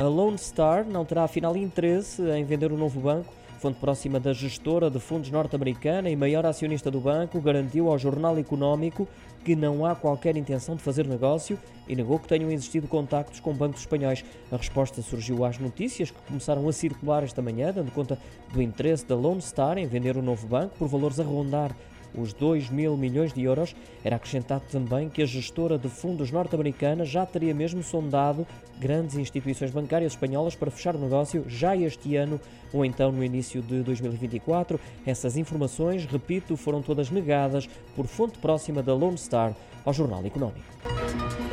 A Lone Star não terá afinal interesse em vender o novo banco. Fonte próxima da gestora de fundos norte-americana e maior acionista do banco garantiu ao jornal económico que não há qualquer intenção de fazer negócio e negou que tenham existido contactos com bancos espanhóis. A resposta surgiu às notícias que começaram a circular esta manhã, dando conta do interesse da Lone Star em vender o novo banco por valores a rondar os 2 mil milhões de euros. Era acrescentado também que a gestora de fundos norte-americana já teria mesmo sondado grandes instituições bancárias espanholas para fechar o negócio já este ano ou então no início de 2024. Essas informações, repito, foram todas negadas por fonte próxima da Lone Star ao Jornal Económico.